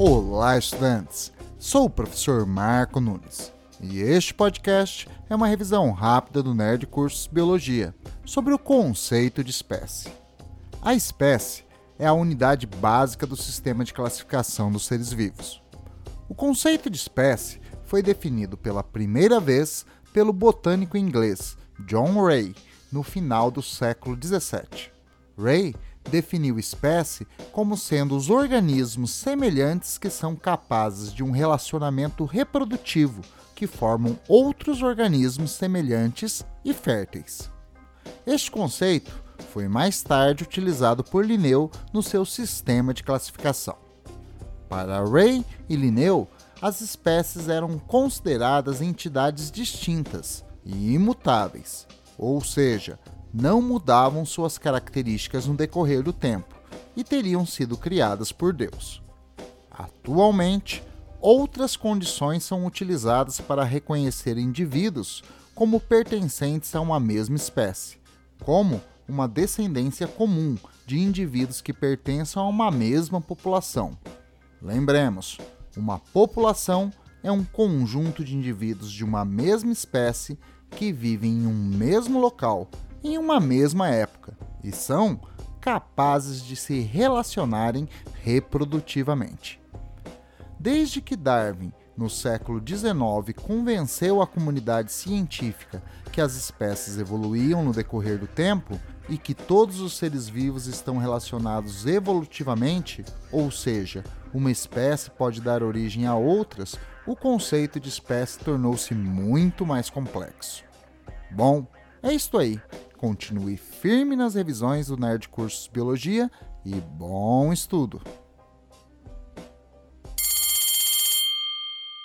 Olá, estudantes! Sou o professor Marco Nunes e este podcast é uma revisão rápida do Nerd Cursos Biologia sobre o conceito de espécie. A espécie é a unidade básica do sistema de classificação dos seres vivos. O conceito de espécie foi definido pela primeira vez pelo botânico inglês John Ray no final do século 17. Ray definiu espécie como sendo os organismos semelhantes que são capazes de um relacionamento reprodutivo que formam outros organismos semelhantes e férteis. Este conceito foi mais tarde utilizado por Linneu no seu sistema de classificação. Para Ray e Linneu, as espécies eram consideradas entidades distintas e imutáveis, ou seja, não mudavam suas características no decorrer do tempo e teriam sido criadas por Deus. Atualmente, outras condições são utilizadas para reconhecer indivíduos como pertencentes a uma mesma espécie, como uma descendência comum de indivíduos que pertençam a uma mesma população. Lembremos, uma população é um conjunto de indivíduos de uma mesma espécie que vivem em um mesmo local em uma mesma época e são capazes de se relacionarem reprodutivamente. Desde que Darwin, no século XIX, convenceu a comunidade científica que as espécies evoluíam no decorrer do tempo e que todos os seres vivos estão relacionados evolutivamente, ou seja, uma espécie pode dar origem a outras, o conceito de espécie tornou-se muito mais complexo. Bom, é isto aí. Continue firme nas revisões do Nerd Cursos Biologia e bom estudo!